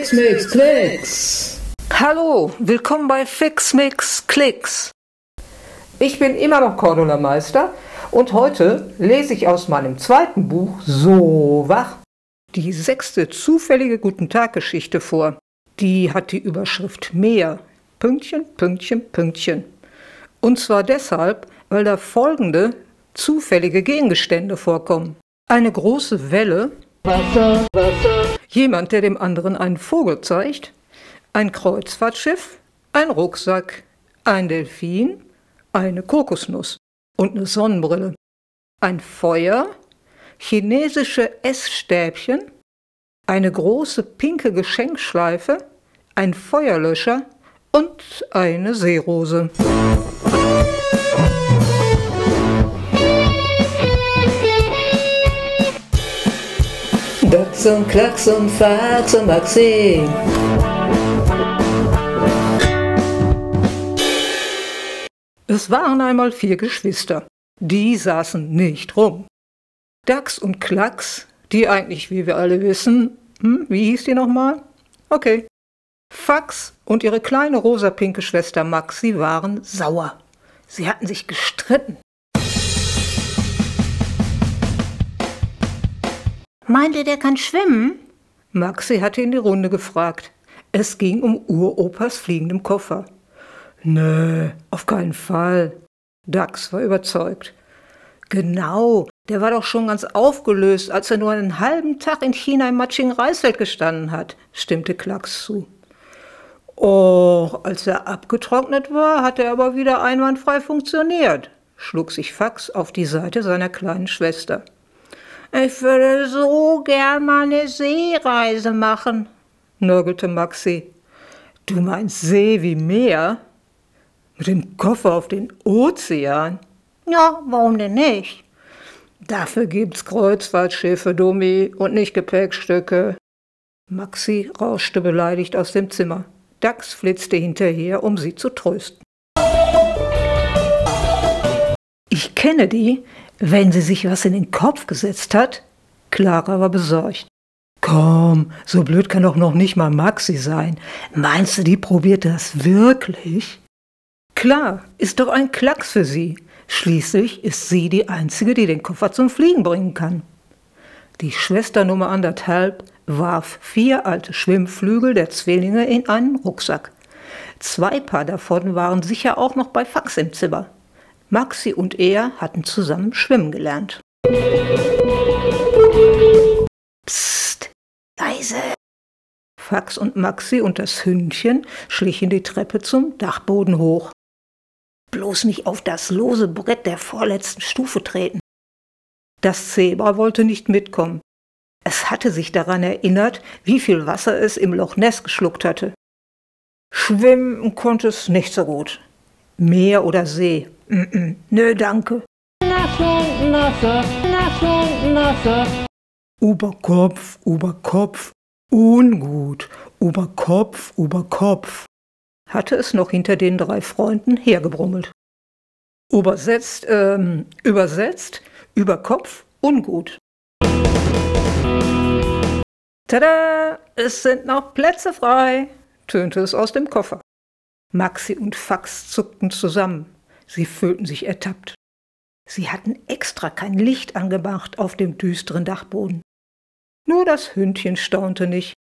Fix Mix Klicks. Hallo, willkommen bei Fix Mix Klicks. Ich bin immer noch Cordula Meister und heute lese ich aus meinem zweiten Buch So wach die sechste zufällige Guten Tag Geschichte vor. Die hat die Überschrift Meer. Pünktchen, Pünktchen, Pünktchen. Und zwar deshalb, weil da folgende zufällige Gegenstände vorkommen. Eine große Welle, Wasser, Wasser, jemand, der dem anderen einen Vogel zeigt, ein Kreuzfahrtschiff, ein Rucksack, ein Delfin, eine Kokosnuss und eine Sonnenbrille, ein Feuer, chinesische Essstäbchen, eine große pinke Geschenkschleife, ein Feuerlöscher und eine Seerose. Dachs und Klacks und Fax und Maxi. Es waren einmal vier Geschwister. Die saßen nicht rum. Dachs und Klacks, die eigentlich, wie wir alle wissen, hm, wie hieß die nochmal? Okay. Fax und ihre kleine rosa-pinke Schwester Maxi waren sauer. Sie hatten sich gestritten. Meint ihr, der kann schwimmen? Maxi hatte in die Runde gefragt. Es ging um Uropas fliegendem Koffer. Nö, auf keinen Fall. Dax war überzeugt. Genau, der war doch schon ganz aufgelöst, als er nur einen halben Tag in China im matschigen Reisfeld gestanden hat, stimmte Klacks zu. Och, als er abgetrocknet war, hat er aber wieder einwandfrei funktioniert, schlug sich Fax auf die Seite seiner kleinen Schwester. Ich würde so gern mal eine Seereise machen, nörgelte Maxi. Du meinst See wie Meer? Mit dem Koffer auf den Ozean? Ja, warum denn nicht? Dafür gibt's Kreuzfahrtschiffe, Dummi, und nicht Gepäckstücke. Maxi rauschte beleidigt aus dem Zimmer. Dax flitzte hinterher, um sie zu trösten. Ich kenne die, wenn sie sich was in den Kopf gesetzt hat. Clara war besorgt. Komm, so blöd kann doch noch nicht mal Maxi sein. Meinst du, die probiert das wirklich? Klar, ist doch ein Klacks für sie. Schließlich ist sie die Einzige, die den Koffer zum Fliegen bringen kann. Die Schwester Nummer anderthalb warf vier alte Schwimmflügel der Zwillinge in einen Rucksack. Zwei Paar davon waren sicher auch noch bei Fax im Zimmer. Maxi und er hatten zusammen schwimmen gelernt. Psst, leise. Fax und Maxi und das Hündchen schlichen die Treppe zum Dachboden hoch. Bloß nicht auf das lose Brett der vorletzten Stufe treten. Das Zebra wollte nicht mitkommen. Es hatte sich daran erinnert, wie viel Wasser es im Loch Ness geschluckt hatte. Schwimmen konnte es nicht so gut. Meer oder See? Mm -mm. Nö, danke. Nasse, nasse, nasse, nasse. Oberkopf, Oberkopf, ungut, Oberkopf, Oberkopf, hatte es noch hinter den drei Freunden hergebrummelt. Übersetzt, ähm, übersetzt, über Kopf, ungut. Tada, es sind noch Plätze frei, tönte es aus dem Koffer. Maxi und Fax zuckten zusammen. Sie fühlten sich ertappt. Sie hatten extra kein Licht angemacht auf dem düsteren Dachboden. Nur das Hündchen staunte nicht.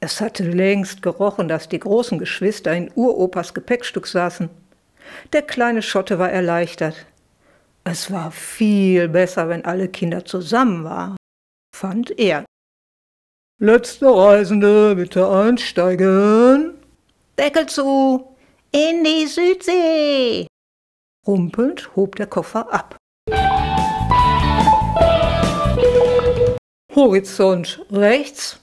Es hatte längst gerochen, dass die großen Geschwister in Uropas Gepäckstück saßen. Der kleine Schotte war erleichtert. Es war viel besser, wenn alle Kinder zusammen waren, fand er. Letzte Reisende, bitte einsteigen. Deckel zu, in die Südsee. Rumpelnd hob der Koffer ab. Horizont rechts,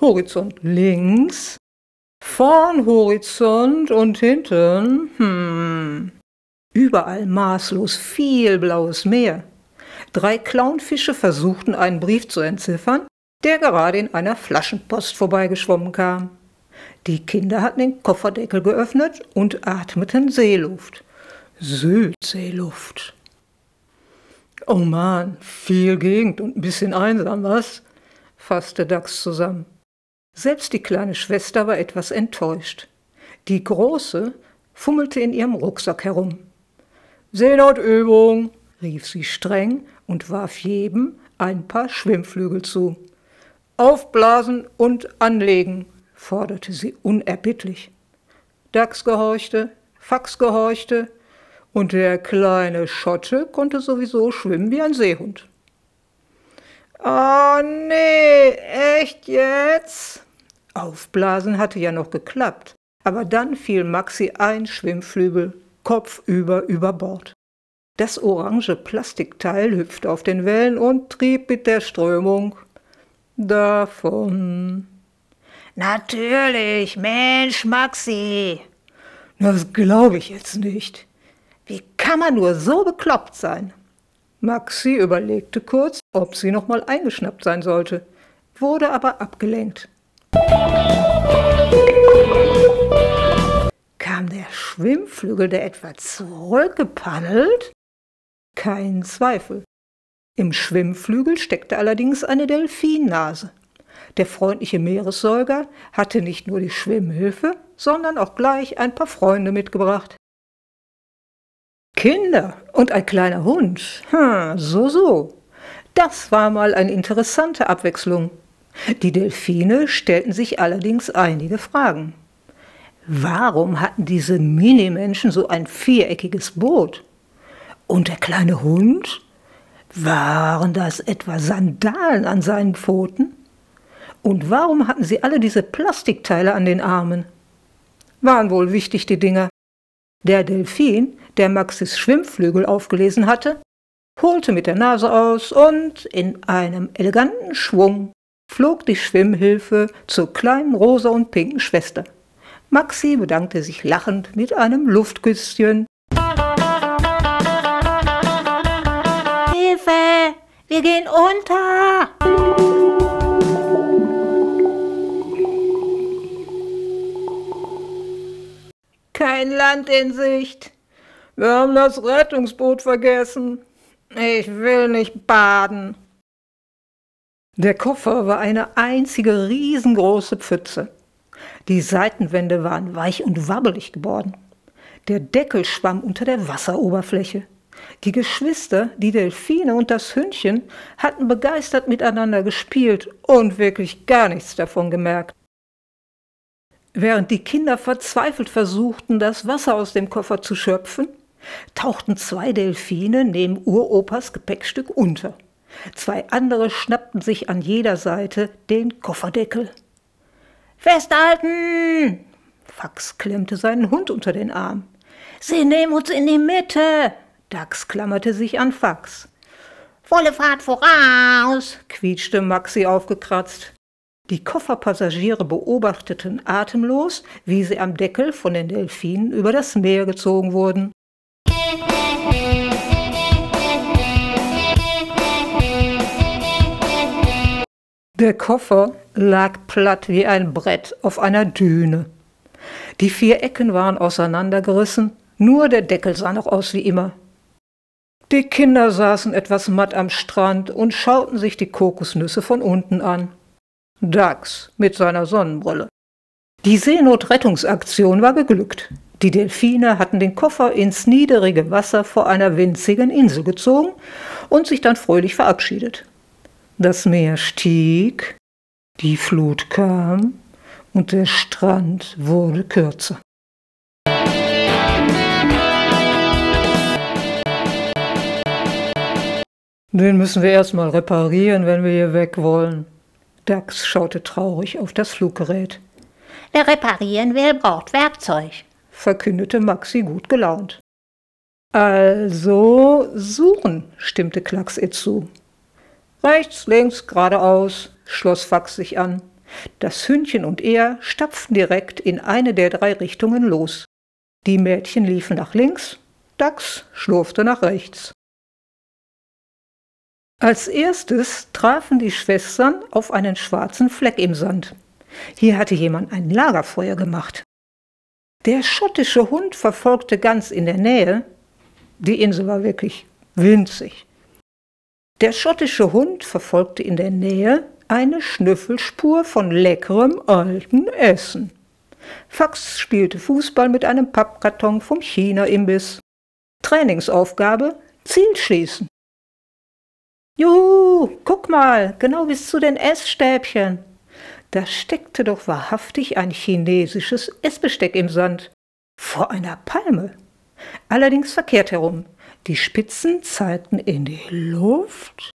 Horizont links, vorn Horizont und hinten, hm. Überall maßlos viel blaues Meer. Drei Clownfische versuchten einen Brief zu entziffern, der gerade in einer Flaschenpost vorbeigeschwommen kam. Die Kinder hatten den Kofferdeckel geöffnet und atmeten Seeluft. Südseeluft. Oh Mann, viel Gegend und ein bisschen einsam, was? fasste Dax zusammen. Selbst die kleine Schwester war etwas enttäuscht. Die große fummelte in ihrem Rucksack herum. Seenotübung, rief sie streng und warf jedem ein paar Schwimmflügel zu. Aufblasen und anlegen, forderte sie unerbittlich. Dax gehorchte, Fax gehorchte, und der kleine Schotte konnte sowieso schwimmen wie ein Seehund. Oh nee, echt jetzt? Aufblasen hatte ja noch geklappt, aber dann fiel Maxi ein Schwimmflügel kopfüber über Bord. Das orange Plastikteil hüpfte auf den Wellen und trieb mit der Strömung davon. Natürlich, Mensch, Maxi. Das glaube ich jetzt nicht. Wie kann man nur so bekloppt sein? Maxi überlegte kurz, ob sie noch mal eingeschnappt sein sollte, wurde aber abgelenkt. Kam der Schwimmflügel der etwa zurückgepaddelt? Kein Zweifel. Im Schwimmflügel steckte allerdings eine Delfinnase. Der freundliche Meeressäuger hatte nicht nur die Schwimmhilfe, sondern auch gleich ein paar Freunde mitgebracht. Kinder und ein kleiner Hund, hm, so so. Das war mal eine interessante Abwechslung. Die Delfine stellten sich allerdings einige Fragen. Warum hatten diese Minimenschen so ein viereckiges Boot? Und der kleine Hund? Waren das etwa Sandalen an seinen Pfoten? Und warum hatten sie alle diese Plastikteile an den Armen? Waren wohl wichtig die Dinger. Der Delfin, der Maxis Schwimmflügel aufgelesen hatte, holte mit der Nase aus und in einem eleganten Schwung flog die Schwimmhilfe zur kleinen rosa und pinken Schwester. Maxi bedankte sich lachend mit einem Luftküsschen Hilfe! Wir gehen unter! Kein Land in Sicht. Wir haben das Rettungsboot vergessen. Ich will nicht baden. Der Koffer war eine einzige riesengroße Pfütze. Die Seitenwände waren weich und wabbelig geworden. Der Deckel schwamm unter der Wasseroberfläche. Die Geschwister, die Delfine und das Hündchen hatten begeistert miteinander gespielt und wirklich gar nichts davon gemerkt. Während die Kinder verzweifelt versuchten, das Wasser aus dem Koffer zu schöpfen, tauchten zwei Delfine neben Uropas Gepäckstück unter. Zwei andere schnappten sich an jeder Seite den Kofferdeckel. Festhalten! Fax klemmte seinen Hund unter den Arm. Sie nehmen uns in die Mitte! Dax klammerte sich an Fax. Volle Fahrt voraus! quietschte Maxi aufgekratzt. Die Kofferpassagiere beobachteten atemlos, wie sie am Deckel von den Delfinen über das Meer gezogen wurden. Der Koffer lag platt wie ein Brett auf einer Düne. Die vier Ecken waren auseinandergerissen, nur der Deckel sah noch aus wie immer. Die Kinder saßen etwas matt am Strand und schauten sich die Kokosnüsse von unten an. Dax mit seiner Sonnenbrille. Die Seenotrettungsaktion war geglückt. Die Delfine hatten den Koffer ins niedrige Wasser vor einer winzigen Insel gezogen und sich dann fröhlich verabschiedet. Das Meer stieg, die Flut kam und der Strand wurde kürzer. Den müssen wir erstmal reparieren, wenn wir hier weg wollen. Dax schaute traurig auf das Fluggerät. Wer reparieren will, braucht Werkzeug, verkündete Maxi gut gelaunt. Also suchen, stimmte Klacks ihr zu. Rechts, links, geradeaus, schloss Fax sich an. Das Hündchen und er stapften direkt in eine der drei Richtungen los. Die Mädchen liefen nach links, Dax schlurfte nach rechts. Als erstes trafen die Schwestern auf einen schwarzen Fleck im Sand. Hier hatte jemand ein Lagerfeuer gemacht. Der schottische Hund verfolgte ganz in der Nähe. Die Insel war wirklich winzig. Der schottische Hund verfolgte in der Nähe Eine Schnüffelspur von leckerem alten Essen. Fax spielte Fußball mit einem Pappkarton vom China-Imbiss. Trainingsaufgabe: Zielschießen. Juhu, guck mal, genau bis zu den Essstäbchen. Da steckte doch wahrhaftig ein chinesisches Essbesteck im Sand. Vor einer Palme. Allerdings verkehrt herum. Die Spitzen zeigten in die Luft.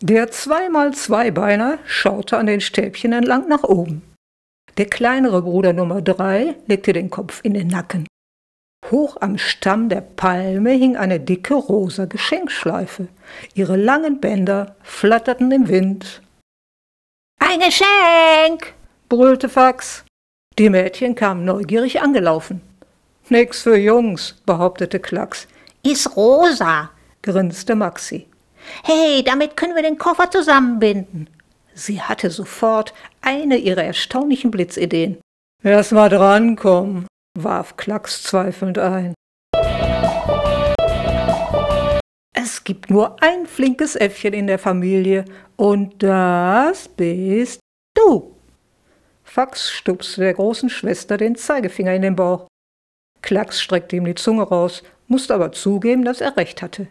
Der zweimal Zweibeiner schaute an den Stäbchen entlang nach oben. Der kleinere Bruder Nummer drei legte den Kopf in den Nacken. Hoch am Stamm der Palme hing eine dicke rosa Geschenkschleife. Ihre langen Bänder flatterten im Wind. Ein Geschenk! brüllte Fax. Die Mädchen kamen neugierig angelaufen. Nix für Jungs, behauptete Klacks. Ist rosa, grinste Maxi. Hey, damit können wir den Koffer zusammenbinden. Sie hatte sofort eine ihrer erstaunlichen Blitzideen. Erst mal drankommen, warf Klacks zweifelnd ein. Es gibt nur ein flinkes Äffchen in der Familie und das bist du. Fax stupste der großen Schwester den Zeigefinger in den Bauch. Klacks streckte ihm die Zunge raus, musste aber zugeben, dass er recht hatte.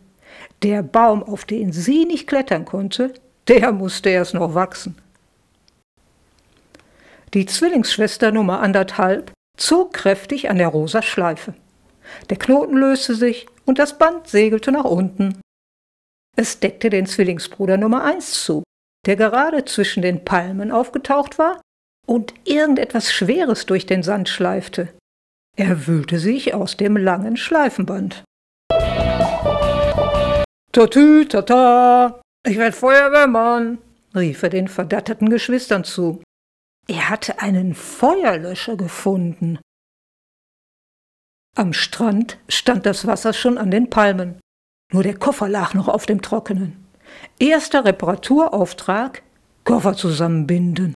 Der Baum, auf den sie nicht klettern konnte, der musste erst noch wachsen. Die Zwillingsschwester Nummer anderthalb zog kräftig an der rosa Schleife. Der Knoten löste sich und das Band segelte nach unten. Es deckte den Zwillingsbruder Nummer eins zu, der gerade zwischen den Palmen aufgetaucht war und irgendetwas Schweres durch den Sand schleifte. Er wühlte sich aus dem langen Schleifenband. Tatü, tata, ich werd Feuerwehrmann, rief er den verdatterten Geschwistern zu. Er hatte einen Feuerlöscher gefunden. Am Strand stand das Wasser schon an den Palmen. Nur der Koffer lag noch auf dem Trockenen. Erster Reparaturauftrag: Koffer zusammenbinden.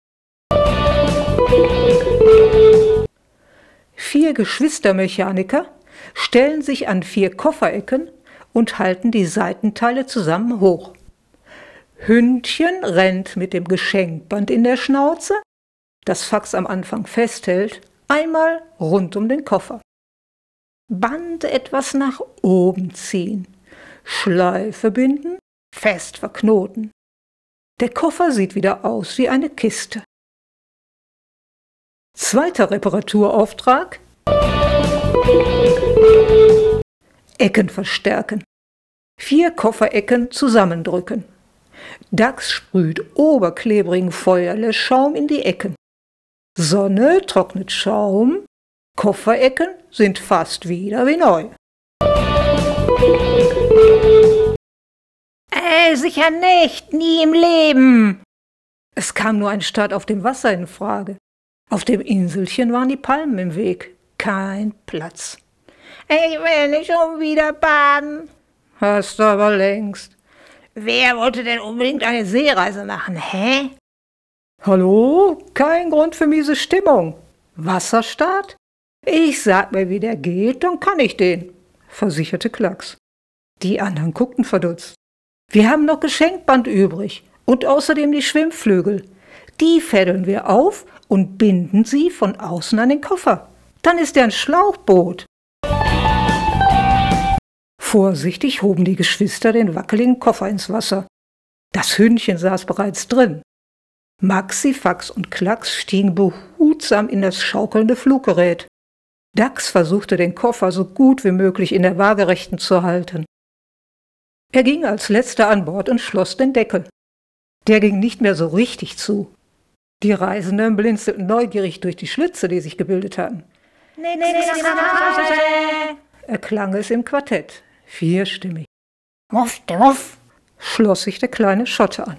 Vier Geschwistermechaniker stellen sich an vier Kofferecken und halten die Seitenteile zusammen hoch. Hündchen rennt mit dem Geschenkband in der Schnauze, das Fax am Anfang festhält, einmal rund um den Koffer. Band etwas nach oben ziehen, Schleife binden, fest verknoten. Der Koffer sieht wieder aus wie eine Kiste. Zweiter Reparaturauftrag. Ecken verstärken. Vier Kofferecken zusammendrücken. Dax sprüht oberklebrigen Feuerlöschschaum in die Ecken. Sonne trocknet Schaum, Kofferecken sind fast wieder wie neu. Äh, sicher nicht, nie im Leben. Es kam nur ein Start auf dem Wasser in Frage. Auf dem Inselchen waren die Palmen im Weg. Kein Platz. Ich will nicht schon wieder baden. Hast du aber längst. Wer wollte denn unbedingt eine Seereise machen, hä? Hallo? Kein Grund für miese Stimmung. Wasserstart? Ich sag mir, wie der geht, dann kann ich den, versicherte Klacks. Die anderen guckten verdutzt. Wir haben noch Geschenkband übrig und außerdem die Schwimmflügel. Die fädeln wir auf und binden sie von außen an den Koffer. Dann ist er ein Schlauchboot. Vorsichtig hoben die Geschwister den wackeligen Koffer ins Wasser. Das Hündchen saß bereits drin. Maxi, Fax und Klacks stiegen behutsam in das schaukelnde Fluggerät. Dax versuchte den Koffer so gut wie möglich in der Waagerechten zu halten. Er ging als letzter an Bord und schloss den Deckel. Der ging nicht mehr so richtig zu. Die Reisenden blinzelten neugierig durch die Schlitze, die sich gebildet hatten. Erklang es im Quartett vierstimmig. Muff, der Muff, schloss sich der kleine Schotte an.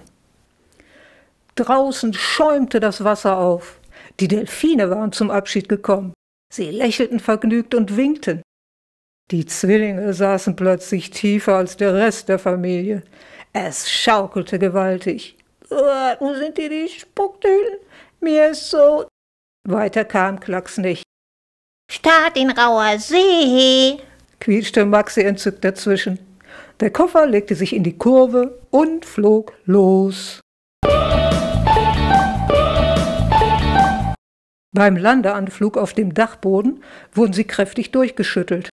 Draußen schäumte das Wasser auf. Die Delfine waren zum Abschied gekommen. Sie lächelten vergnügt und winkten. Die Zwillinge saßen plötzlich tiefer als der Rest der Familie. Es schaukelte gewaltig. Uh, wo sind die, die Spucktüten? Mir ist so. Weiter kam Klacks nicht. Start in rauer See, quietschte Maxi entzückt dazwischen. Der Koffer legte sich in die Kurve und flog los. Beim Landeanflug auf dem Dachboden wurden sie kräftig durchgeschüttelt.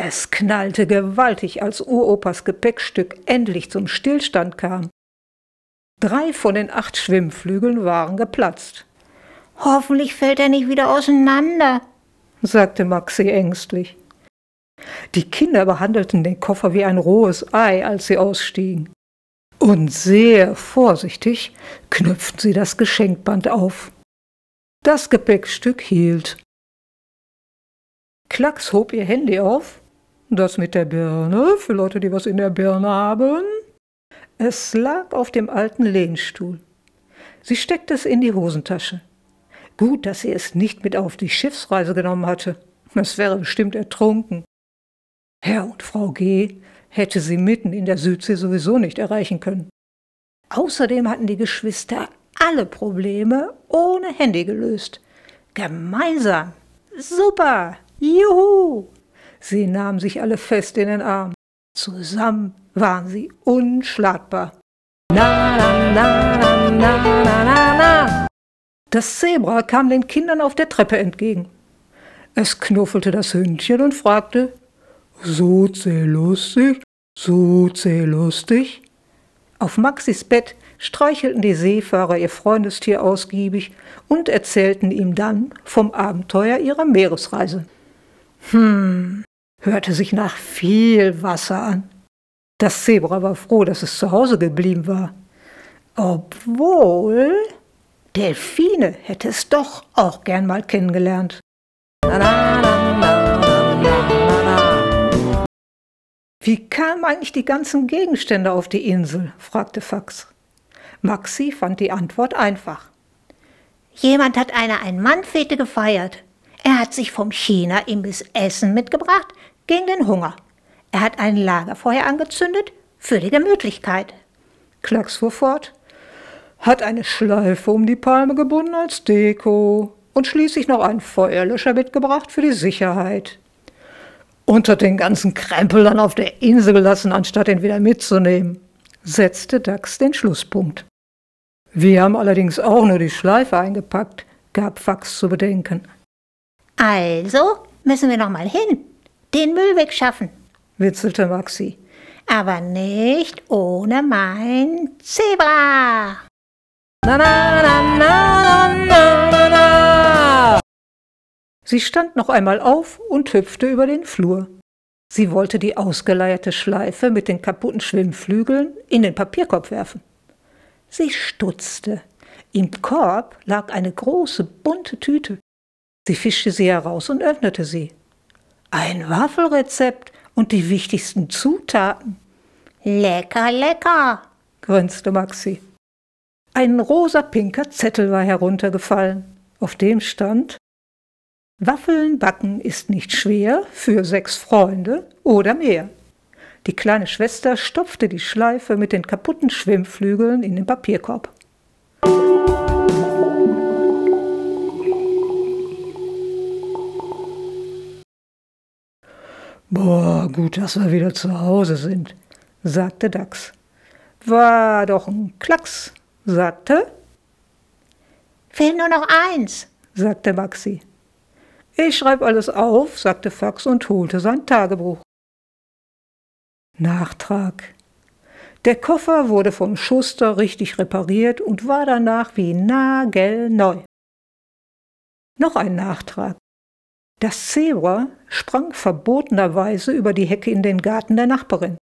Es knallte gewaltig, als Uropas Gepäckstück endlich zum Stillstand kam. Drei von den acht Schwimmflügeln waren geplatzt. Hoffentlich fällt er nicht wieder auseinander, sagte Maxi ängstlich. Die Kinder behandelten den Koffer wie ein rohes Ei, als sie ausstiegen. Und sehr vorsichtig knüpften sie das Geschenkband auf. Das Gepäckstück hielt. Klacks hob ihr Handy auf. Das mit der Birne, für Leute, die was in der Birne haben. Es lag auf dem alten Lehnstuhl. Sie steckte es in die Hosentasche. Gut, dass sie es nicht mit auf die Schiffsreise genommen hatte. Es wäre bestimmt ertrunken. Herr und Frau G. hätte sie mitten in der Südsee sowieso nicht erreichen können. Außerdem hatten die Geschwister alle Probleme ohne Handy gelöst. Gemeinsam. Super. Juhu. Sie nahmen sich alle fest in den Arm. Zusammen waren sie unschlagbar. Na, na, na, na, na, na, na, na. Das Zebra kam den Kindern auf der Treppe entgegen. Es knuffelte das Hündchen und fragte, so zäh lustig, so zäh lustig. Auf Maxis Bett streichelten die Seefahrer ihr Freundestier ausgiebig und erzählten ihm dann vom Abenteuer ihrer Meeresreise. Hm, hörte sich nach viel Wasser an. Das Zebra war froh, dass es zu Hause geblieben war. Obwohl Delfine hätte es doch auch gern mal kennengelernt. Wie kamen eigentlich die ganzen Gegenstände auf die Insel? fragte Fax. Maxi fand die Antwort einfach. Jemand hat eine Ein-Mann-Fete gefeiert. Er hat sich vom China-Imbiss Essen mitgebracht gegen den Hunger. Er hat ein Lagerfeuer angezündet für die Gemütlichkeit. Klacks fuhr fort. Hat eine Schleife um die Palme gebunden als Deko und schließlich noch einen Feuerlöscher mitgebracht für die Sicherheit. Und hat den ganzen Krempel dann auf der Insel gelassen, anstatt ihn wieder mitzunehmen, setzte Dax den Schlusspunkt. Wir haben allerdings auch nur die Schleife eingepackt, gab Fax zu bedenken. Also müssen wir noch mal hin, den Müll wegschaffen witzelte Maxi. Aber nicht ohne mein Zebra. Na, na, na, na, na, na, na. Sie stand noch einmal auf und hüpfte über den Flur. Sie wollte die ausgeleierte Schleife mit den kaputten Schwimmflügeln in den Papierkorb werfen. Sie stutzte. Im Korb lag eine große bunte Tüte. Sie fischte sie heraus und öffnete sie. Ein Waffelrezept und die wichtigsten Zutaten. Lecker, lecker, grinste Maxi. Ein rosa-pinker Zettel war heruntergefallen. Auf dem stand Waffeln backen ist nicht schwer für sechs Freunde oder mehr. Die kleine Schwester stopfte die Schleife mit den kaputten Schwimmflügeln in den Papierkorb. Boah, gut, dass wir wieder zu Hause sind, sagte Dax. War doch ein Klacks, sagte. Fehlt nur noch eins, sagte Maxi. Ich schreib alles auf, sagte Fax und holte sein Tagebuch. Nachtrag. Der Koffer wurde vom Schuster richtig repariert und war danach wie nagelneu. Noch ein Nachtrag. Das Zebra sprang verbotenerweise über die Hecke in den Garten der Nachbarin.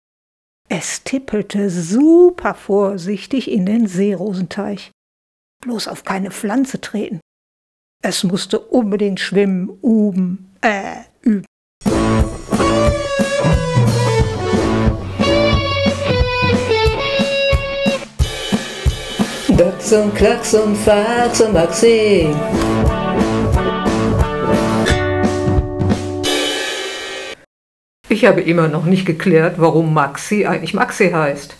Es tippelte super vorsichtig in den Seerosenteich. Bloß auf keine Pflanze treten. Es musste unbedingt schwimmen, uben, äh, üben. Und Klacks und Fax und Maxim. Ich habe immer noch nicht geklärt, warum Maxi eigentlich Maxi heißt.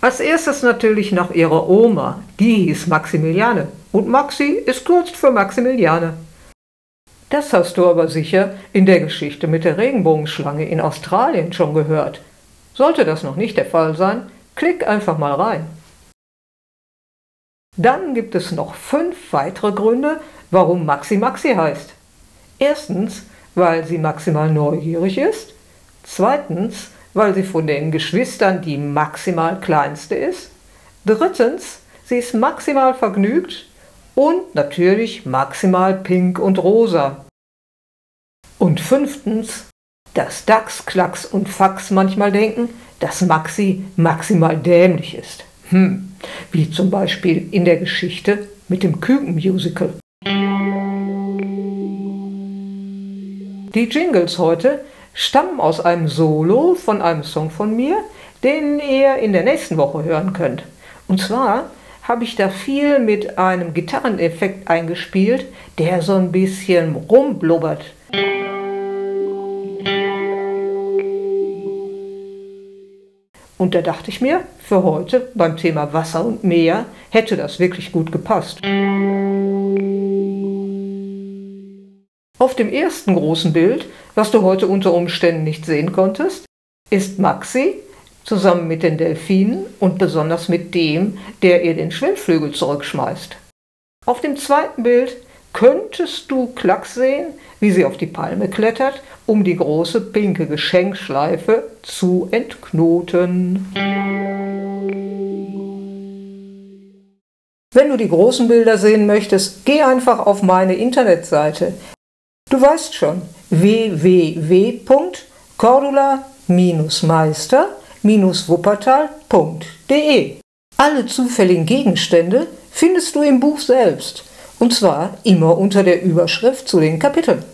Als erstes natürlich nach ihrer Oma, die hieß Maximiliane. Und Maxi ist kurz für Maximiliane. Das hast du aber sicher in der Geschichte mit der Regenbogenschlange in Australien schon gehört. Sollte das noch nicht der Fall sein, klick einfach mal rein. Dann gibt es noch fünf weitere Gründe, warum Maxi Maxi heißt. Erstens, weil sie maximal neugierig ist. Zweitens, weil sie von den Geschwistern die maximal kleinste ist. Drittens, sie ist maximal vergnügt. Und natürlich maximal pink und rosa. Und fünftens, dass Dax, Klacks und Fax manchmal denken, dass Maxi maximal dämlich ist. Hm, wie zum Beispiel in der Geschichte mit dem Küken-Musical. Die Jingles heute stammen aus einem Solo von einem Song von mir, den ihr in der nächsten Woche hören könnt. Und zwar habe ich da viel mit einem Gitarreneffekt eingespielt, der so ein bisschen rumblubbert. Und da dachte ich mir, für heute beim Thema Wasser und Meer hätte das wirklich gut gepasst. Auf dem ersten großen Bild, was du heute unter Umständen nicht sehen konntest, ist Maxi zusammen mit den Delfinen und besonders mit dem, der ihr den Schwimmflügel zurückschmeißt. Auf dem zweiten Bild könntest du Klacks sehen, wie sie auf die Palme klettert, um die große pinke Geschenkschleife zu entknoten. Wenn du die großen Bilder sehen möchtest, geh einfach auf meine Internetseite. Du weißt schon, www.cordula-meister-wuppertal.de. Alle zufälligen Gegenstände findest du im Buch selbst und zwar immer unter der Überschrift zu den Kapiteln.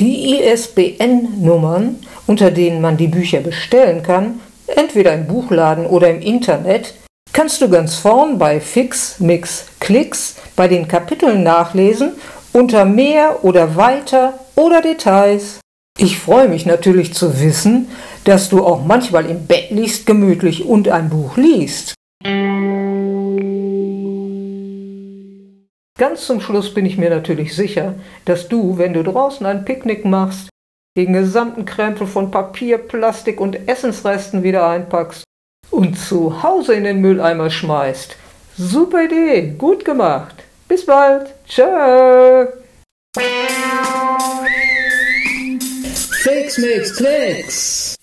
Die ISBN-Nummern, unter denen man die Bücher bestellen kann, entweder im Buchladen oder im Internet, kannst du ganz vorn bei Fix, Mix, Klicks bei den Kapiteln nachlesen unter mehr oder weiter oder Details. Ich freue mich natürlich zu wissen, dass du auch manchmal im Bett liegst gemütlich und ein Buch liest. Ganz zum Schluss bin ich mir natürlich sicher, dass du, wenn du draußen ein Picknick machst, den gesamten Krempel von Papier, Plastik und Essensresten wieder einpackst und zu Hause in den Mülleimer schmeißt. Super Idee, gut gemacht. Bis bald. Tschö. Fix, Mix, Klicks.